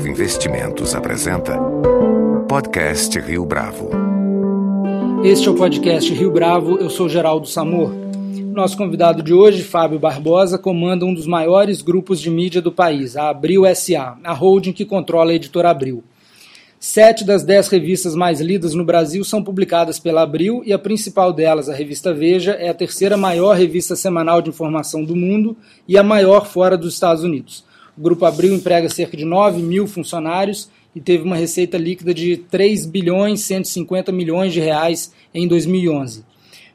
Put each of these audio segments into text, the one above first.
Bravo Investimentos apresenta Podcast Rio Bravo. Este é o podcast Rio Bravo, eu sou Geraldo Samor. Nosso convidado de hoje, Fábio Barbosa, comanda um dos maiores grupos de mídia do país, a Abril SA, a holding que controla a editora Abril. Sete das dez revistas mais lidas no Brasil são publicadas pela Abril e a principal delas, a revista Veja, é a terceira maior revista semanal de informação do mundo e a maior fora dos Estados Unidos. O Grupo Abril emprega cerca de 9 mil funcionários e teve uma receita líquida de 3 bilhões 150 milhões de reais em 2011.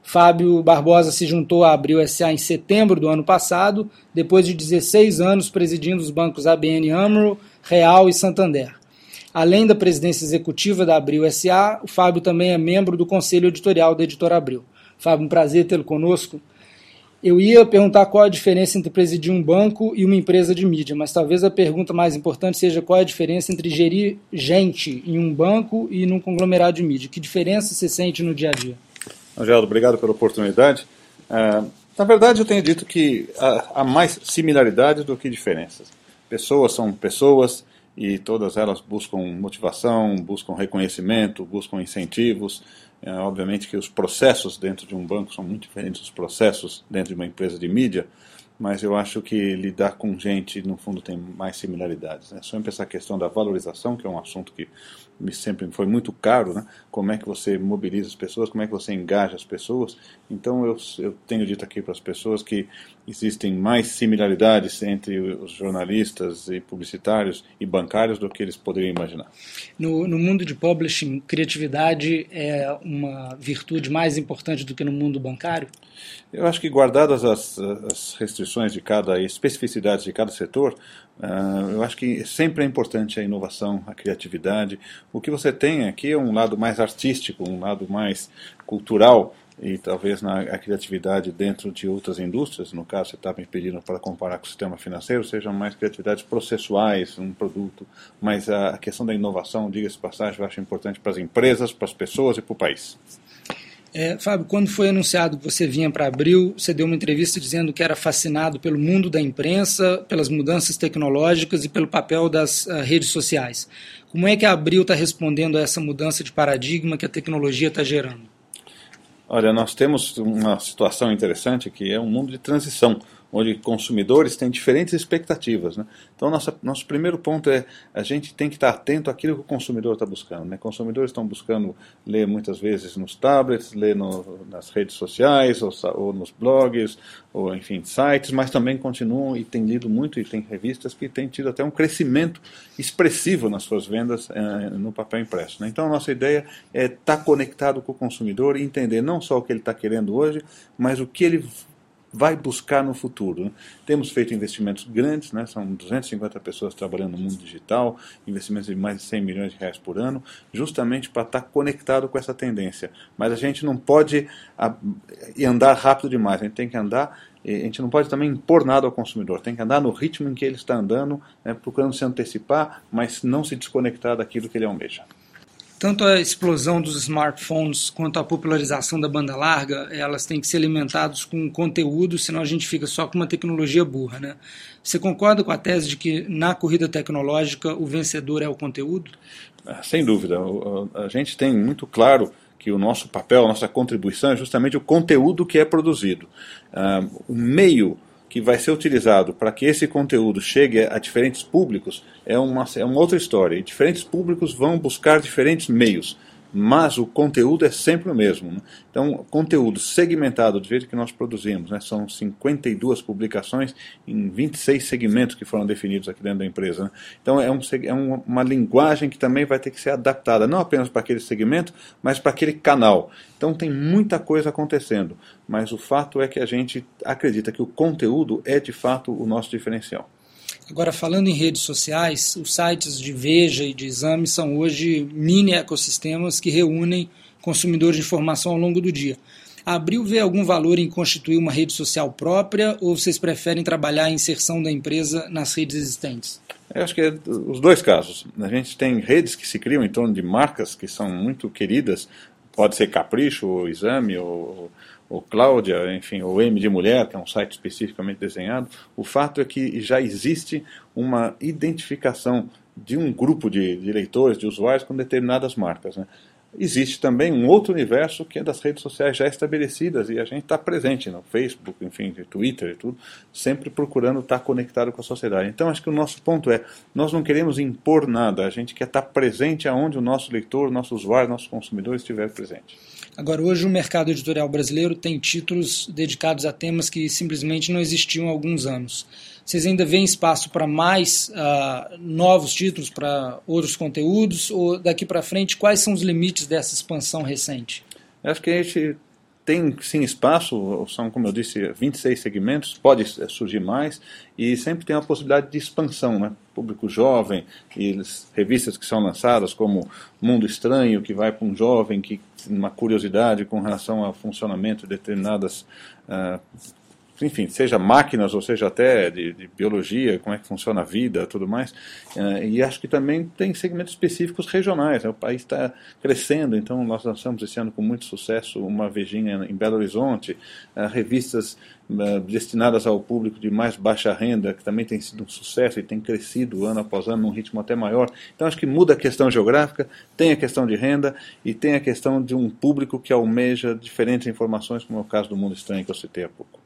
Fábio Barbosa se juntou à Abril SA em setembro do ano passado, depois de 16 anos presidindo os bancos ABN AMRO, Real e Santander. Além da presidência executiva da Abril SA, o Fábio também é membro do conselho editorial da editora Abril. Fábio, um prazer tê-lo conosco. Eu ia perguntar qual a diferença entre presidir um banco e uma empresa de mídia, mas talvez a pergunta mais importante seja qual a diferença entre gerir gente em um banco e num conglomerado de mídia. Que diferença você sente no dia a dia? Angeldo, obrigado pela oportunidade. Uh, na verdade, eu tenho dito que há, há mais similaridades do que diferenças. Pessoas são pessoas, e todas elas buscam motivação, buscam reconhecimento, buscam incentivos. É, obviamente que os processos dentro de um banco são muito diferentes dos processos dentro de uma empresa de mídia, mas eu acho que lidar com gente, no fundo, tem mais similaridades. Né? Só essa questão da valorização, que é um assunto que me sempre foi muito caro, né? como é que você mobiliza as pessoas, como é que você engaja as pessoas. Então eu, eu tenho dito aqui para as pessoas que existem mais similaridades entre os jornalistas e publicitários e bancários do que eles poderiam imaginar. No, no mundo de publishing, criatividade é uma virtude mais importante do que no mundo bancário? Eu acho que guardadas as, as restrições de cada especificidades de cada setor, Uh, eu acho que sempre é importante a inovação, a criatividade. O que você tem aqui é um lado mais artístico, um lado mais cultural e talvez na a criatividade dentro de outras indústrias, no caso você está me pedindo para comparar com o sistema financeiro, sejam mais criatividades processuais, um produto, mas a, a questão da inovação, diga-se passagem, eu acho importante para as empresas, para as pessoas e para o país. É, Fábio, quando foi anunciado que você vinha para Abril, você deu uma entrevista dizendo que era fascinado pelo mundo da imprensa, pelas mudanças tecnológicas e pelo papel das uh, redes sociais. Como é que a Abril está respondendo a essa mudança de paradigma que a tecnologia está gerando? Olha, nós temos uma situação interessante que é um mundo de transição onde consumidores têm diferentes expectativas. Né? Então, nossa, nosso primeiro ponto é a gente tem que estar atento àquilo que o consumidor está buscando. Né? Consumidores estão buscando ler muitas vezes nos tablets, ler no, nas redes sociais, ou, ou, nos blogs, ou enfim, sites, mas também continuam e têm lido muito e tem revistas que têm tido até um crescimento expressivo nas suas vendas eh, no papel impresso. Né? Então, a nossa ideia é estar conectado com o consumidor e entender não só o que ele está querendo hoje, mas o que ele vai buscar no futuro. Né? Temos feito investimentos grandes, né? são 250 pessoas trabalhando no mundo digital, investimentos de mais de 100 milhões de reais por ano, justamente para estar conectado com essa tendência. Mas a gente não pode andar rápido demais, a gente tem que andar a gente não pode também impor nada ao consumidor, tem que andar no ritmo em que ele está andando, né, procurando se antecipar, mas não se desconectar daquilo que ele almeja. Tanto a explosão dos smartphones quanto a popularização da banda larga, elas têm que ser alimentadas com conteúdo, senão a gente fica só com uma tecnologia burra, né? Você concorda com a tese de que na corrida tecnológica o vencedor é o conteúdo? Ah, sem dúvida. A gente tem muito claro que o nosso papel, a nossa contribuição é justamente o conteúdo que é produzido. Ah, o meio que vai ser utilizado para que esse conteúdo chegue a diferentes públicos é uma, é uma outra história. E diferentes públicos vão buscar diferentes meios mas o conteúdo é sempre o mesmo. Né? Então, conteúdo segmentado do jeito que nós produzimos, né? são 52 publicações em 26 segmentos que foram definidos aqui dentro da empresa. Né? Então, é, um, é uma linguagem que também vai ter que ser adaptada, não apenas para aquele segmento, mas para aquele canal. Então, tem muita coisa acontecendo, mas o fato é que a gente acredita que o conteúdo é de fato o nosso diferencial. Agora, falando em redes sociais, os sites de Veja e de Exame são hoje mini ecossistemas que reúnem consumidores de informação ao longo do dia. A Abril vê algum valor em constituir uma rede social própria ou vocês preferem trabalhar a inserção da empresa nas redes existentes? Eu acho que é os dois casos. A gente tem redes que se criam em torno de marcas que são muito queridas, pode ser Capricho, ou Exame, ou, ou Cláudia, enfim, ou M de Mulher, que é um site especificamente desenhado, o fato é que já existe uma identificação de um grupo de, de leitores, de usuários com determinadas marcas. Né? Existe também um outro universo que é das redes sociais já estabelecidas e a gente está presente no Facebook, enfim, Twitter e tudo, sempre procurando estar tá conectado com a sociedade. Então acho que o nosso ponto é, nós não queremos impor nada, a gente quer estar tá presente aonde o nosso leitor, nosso usuário, nosso consumidor estiver presente. Agora, hoje o mercado editorial brasileiro tem títulos dedicados a temas que simplesmente não existiam há alguns anos. Vocês ainda veem espaço para mais uh, novos títulos, para outros conteúdos? Ou daqui para frente, quais são os limites dessa expansão recente? Acho que a gente tem sim espaço, são, como eu disse, 26 segmentos, pode eh, surgir mais, e sempre tem a possibilidade de expansão, né? Público jovem, e revistas que são lançadas, como Mundo Estranho, que vai para um jovem que uma curiosidade com relação ao funcionamento de determinadas uh, enfim, seja máquinas ou seja até de, de, biologia, como é que funciona a vida, tudo mais. Uh, e acho que também tem segmentos específicos regionais. Né? O país está crescendo, então nós lançamos esse ano com muito sucesso uma vejinha em Belo Horizonte, uh, revistas uh, destinadas ao público de mais baixa renda, que também tem sido um sucesso e tem crescido ano após ano num ritmo até maior. Então acho que muda a questão geográfica, tem a questão de renda e tem a questão de um público que almeja diferentes informações, como é o caso do Mundo Estranho que eu citei há pouco.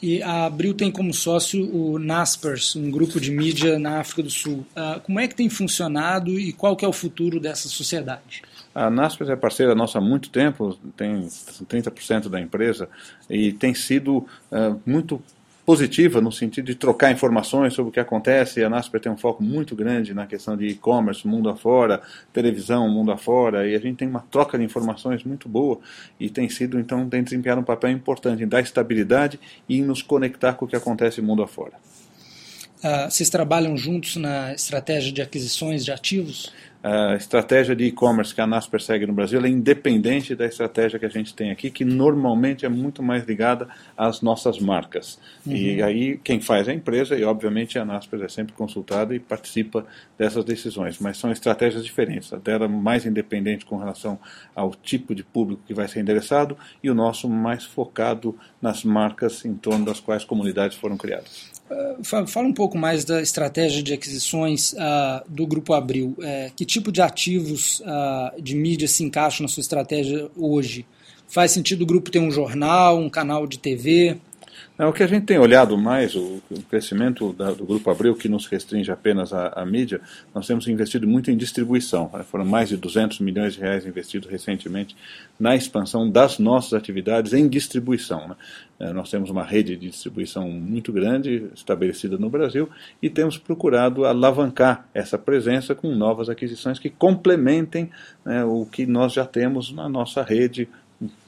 E a Abril tem como sócio o Naspers, um grupo de mídia na África do Sul. Uh, como é que tem funcionado e qual que é o futuro dessa sociedade? A Naspers é parceira nossa há muito tempo, tem 30% da empresa e tem sido uh, muito positiva no sentido de trocar informações sobre o que acontece. A NASPER tem um foco muito grande na questão de e-commerce, mundo afora, televisão, mundo afora, e a gente tem uma troca de informações muito boa e tem sido, então, tem desempenhado um papel importante em dar estabilidade e em nos conectar com o que acontece mundo afora. Uh, vocês trabalham juntos na estratégia de aquisições de ativos? A estratégia de e-commerce que a NAS persegue no Brasil é independente da estratégia que a gente tem aqui, que normalmente é muito mais ligada às nossas marcas. Uhum. E aí quem faz é a empresa e, obviamente, a NASPER é sempre consultada e participa dessas decisões. Mas são estratégias diferentes. A dela mais independente com relação ao tipo de público que vai ser endereçado e o nosso mais focado nas marcas em torno das quais comunidades foram criadas. Fala um pouco mais da estratégia de aquisições uh, do Grupo Abril. É, que tipo de ativos uh, de mídia se encaixam na sua estratégia hoje? Faz sentido o grupo ter um jornal, um canal de TV? É, o que a gente tem olhado mais, o, crescimento do Grupo Abril, que nos restringe apenas à, mídia, nós temos investido muito em distribuição. Foram mais de 200 milhões de reais investidos recentemente na expansão das nossas atividades em distribuição. Né? É, nós temos uma rede de distribuição muito grande estabelecida no Brasil e temos procurado alavancar essa presença com novas aquisições que complementem né, o que nós já temos na nossa rede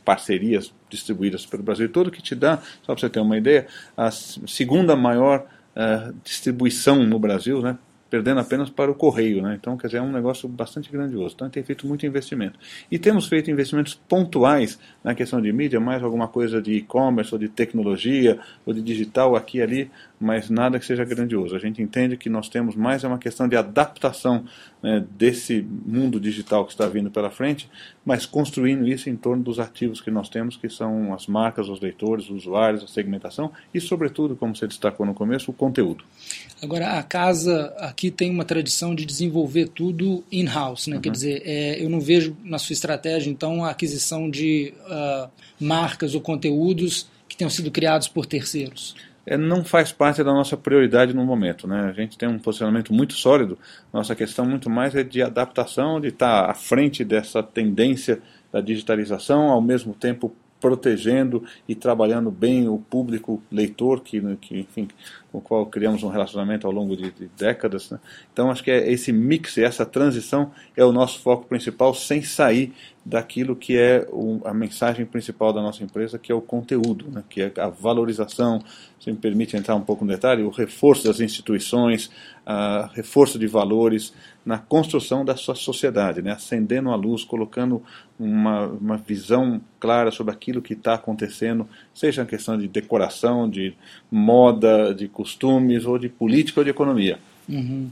parcerias distribuídas pelo Brasil todo, que te dá, só para você ter uma ideia, a segunda maior uh, distribuição no Brasil, né, perdendo apenas para o correio. Né? Então, quer dizer, é um negócio bastante grandioso. Então, tem feito muito investimento. E temos feito investimentos pontuais na questão de mídia, mais alguma coisa de e-commerce, ou de tecnologia, ou de digital aqui e ali, mas nada que seja grandioso. A gente entende que nós temos mais é uma questão de adaptação né, desse mundo digital que está vindo pela frente, mas construindo isso em torno dos ativos que nós temos, que são as marcas, os leitores, os usuários, a segmentação e, sobretudo, como você destacou no começo, o conteúdo. Agora, a casa aqui tem uma tradição de desenvolver tudo in-house, né? Uhum. quer dizer, é, eu não vejo na sua estratégia, então, a aquisição de uh, marcas ou conteúdos que tenham sido criados por terceiros não faz parte da nossa prioridade no momento. Né? A gente tem um posicionamento muito sólido, nossa questão muito mais é de adaptação, de estar à frente dessa tendência da digitalização, ao mesmo tempo protegendo e trabalhando bem o público leitor, que, que enfim, com o qual criamos um relacionamento ao longo de, de décadas. Né? Então, acho que é esse mix, essa transição é o nosso foco principal, sem sair daquilo que é o, a mensagem principal da nossa empresa, que é o conteúdo, né? que é a valorização, se me permite entrar um pouco no detalhe, o reforço das instituições, a reforço de valores na construção da sua sociedade, né? acendendo a luz, colocando uma, uma visão clara sobre aquilo que está acontecendo, seja a questão de decoração, de moda, de costumes, ou de política ou de economia. Uhum.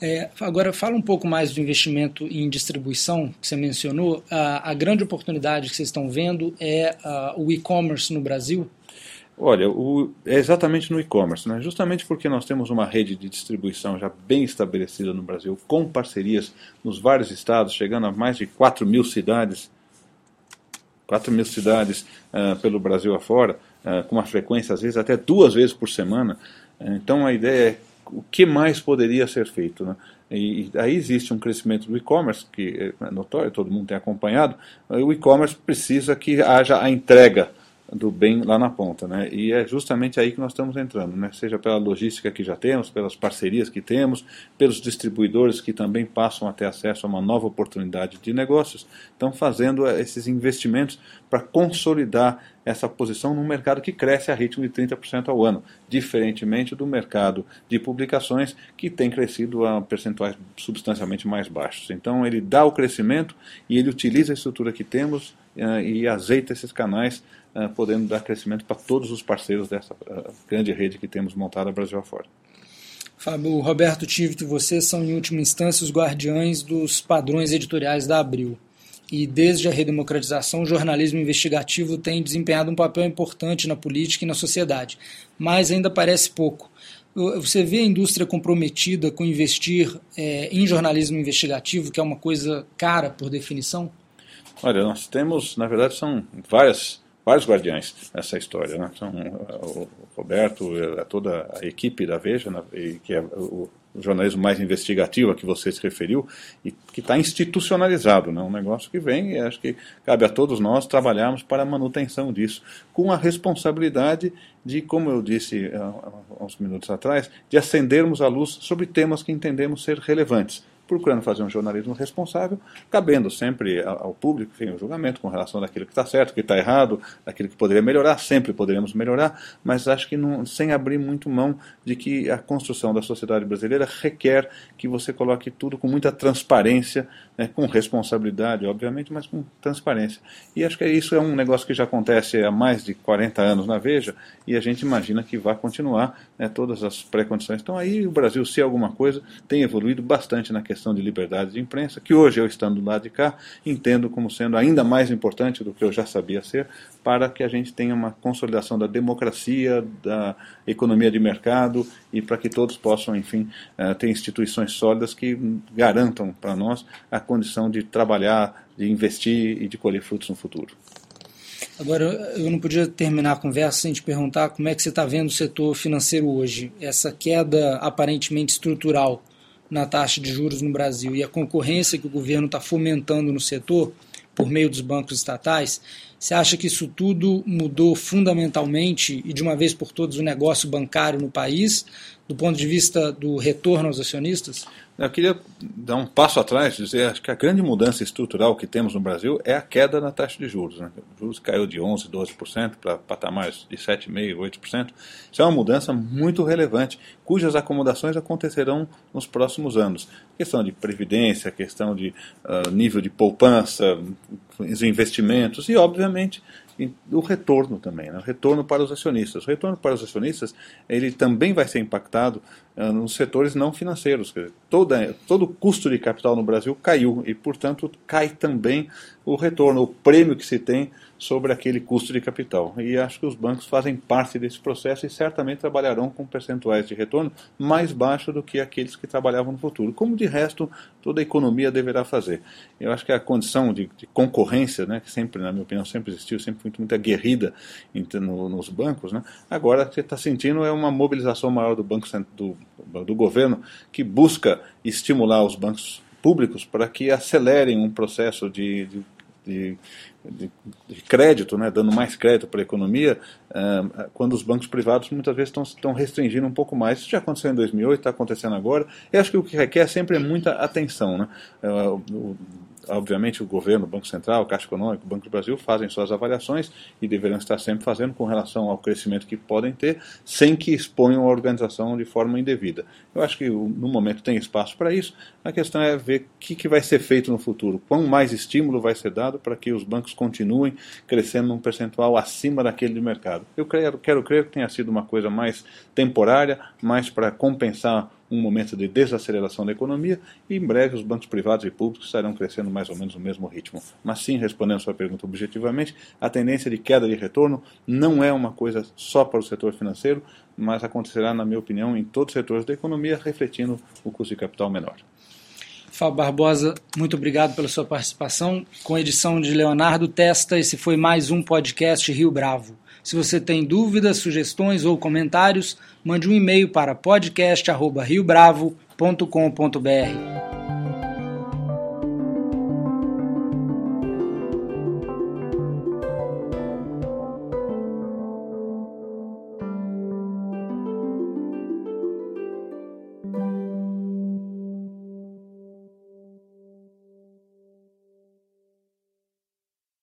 É, agora, fala um pouco mais do investimento em distribuição que você mencionou. A, a grande oportunidade que vocês estão vendo é uh, o e-commerce no Brasil? Olha, o, é exatamente no e-commerce, né? justamente porque nós temos uma rede de distribuição já bem estabelecida no Brasil, com parcerias nos vários estados, chegando a mais de 4 mil cidades, 4 mil cidades uh, pelo Brasil afora, uh, com uma frequência às vezes até duas vezes por semana. Então a ideia é o que mais poderia ser feito. Né? E, aí existe um crescimento do e-commerce, que é notório, todo mundo tem acompanhado. O e-commerce precisa que haja a entrega do bem lá na ponta, né? E é justamente aí que nós estamos entrando, né? Seja pela logística que já temos, pelas parcerias que temos, pelos distribuidores que também passam a ter acesso a uma nova oportunidade de negócios, estão fazendo esses investimentos para consolidar essa posição num mercado que cresce a ritmo de 30% ao ano, diferentemente do mercado de publicações que tem crescido a percentuais substancialmente mais baixos. Então ele dá o crescimento e ele utiliza a estrutura que temos uh, e azeita esses canais uh, podendo dar crescimento para todos os parceiros dessa uh, grande rede que temos montada Brasil afora. Fábio, Roberto Tivito e você são, em última instância, os guardiães dos padrões editoriais da Abril. E desde a redemocratização, o jornalismo investigativo tem desempenhado um papel importante na política e na sociedade, mas ainda parece pouco. Você vê a indústria comprometida com investir é, em jornalismo investigativo, que é uma coisa cara por definição? Olha, nós temos, na verdade, são várias vários guardiães nessa história. Né? São o Roberto, toda a equipe da Veja, que é o jornalismo mais investigativo a que você se referiu, e que está institucionalizado, né? um negócio que vem e acho que cabe a todos nós trabalharmos para a manutenção disso, com a responsabilidade de, como eu disse há uns minutos atrás, de acendermos a luz sobre temas que entendemos ser relevantes procurando fazer um jornalismo responsável, cabendo sempre ao público enfim, o julgamento com relação daquilo que está certo, que está errado, daquilo que poderia melhorar, sempre poderemos melhorar, mas acho que não, sem abrir muito mão de que a construção da sociedade brasileira requer que você coloque tudo com muita transparência, né, com responsabilidade, obviamente, mas com transparência. E acho que isso é um negócio que já acontece há mais de 40 anos na Veja, e a gente imagina que vai continuar, né, todas as pré-condições estão aí, o Brasil, se alguma coisa, tem evoluído bastante na questão questão de liberdade de imprensa, que hoje eu estando do lado de cá, entendo como sendo ainda mais importante do que eu já sabia ser, para que a gente tenha uma consolidação da democracia, da economia de mercado e para que todos possam, enfim, eh, ter instituições sólidas que garantam para nós a condição de trabalhar, de investir e de colher frutos no futuro. Agora, eu não podia terminar a conversa sem te perguntar como é que você está vendo o setor financeiro hoje. Essa queda aparentemente estrutural na taxa de juros no Brasil e a concorrência que o governo está fomentando no setor por meio dos bancos estatais, você acha que isso tudo mudou fundamentalmente e de uma vez por todas o negócio bancário no país, do ponto de vista do retorno aos acionistas? Eu queria dar um passo atrás e dizer acho que a grande mudança estrutural que temos no Brasil é a queda na taxa de juros. Né? O juros caiu de 11%, 12% para patamares de 7,5%, 8%. Isso é uma mudança muito relevante, cujas acomodações acontecerão nos próximos anos. Questão de previdência, questão de uh, nível de poupança, os investimentos e, obviamente, o retorno também, né? o retorno para os acionistas. O retorno para os acionistas ele também vai ser impactado nos setores não financeiros. Toda, todo o custo de capital no Brasil caiu e, portanto, cai também o retorno, o prêmio que se tem sobre aquele custo de capital. E acho que os bancos fazem parte desse processo e certamente trabalharão com percentuais de retorno mais baixos do que aqueles que trabalhavam no futuro, como de resto toda a economia deverá fazer. Eu acho que a condição de, de concorrência, né, que sempre, na minha opinião, sempre existiu, sempre foi muito aguerrida no, nos bancos, né, agora você está sentindo é uma mobilização maior do banco do, do governo que busca estimular os bancos públicos para que acelerem um processo de, de de, de, de, crédito, né, dando mais crédito para a economia, uh, quando os bancos privados muitas vezes estão, restringindo um pouco mais. Isso já aconteceu em 2008, está acontecendo agora. Eu acho que o que requer sempre é muita atenção. Né? Uh, o, obviamente, o governo, o Banco Central, a Caixa Econômica, o Banco do Brasil fazem suas avaliações e deverão estar sempre fazendo com relação ao crescimento que podem ter, sem que exponham a organização de forma indevida. Eu acho que no momento tem espaço para isso. A questão é ver o que, que vai ser feito no futuro, quão mais estímulo vai ser dado para que os bancos continuem crescendo num percentual acima daquele de mercado. Eu quero, quero crer que tenha sido uma coisa mais temporária, mais para compensar um momento de desaceleração da economia e em breve os bancos privados e públicos estarão crescendo mais ou menos no mesmo ritmo. Mas sim, respondendo a sua pergunta objetivamente, a tendência de queda de retorno não é uma coisa só para o setor financeiro, mas acontecerá, na minha opinião, em todos os setores da economia, refletindo o custo de capital menor. Fábio Barbosa, muito obrigado pela sua participação. Com edição de Leonardo Testa, esse foi mais um podcast Rio Bravo. Se você tem dúvidas, sugestões ou comentários, mande um e-mail para podcast@riobravo.com.br.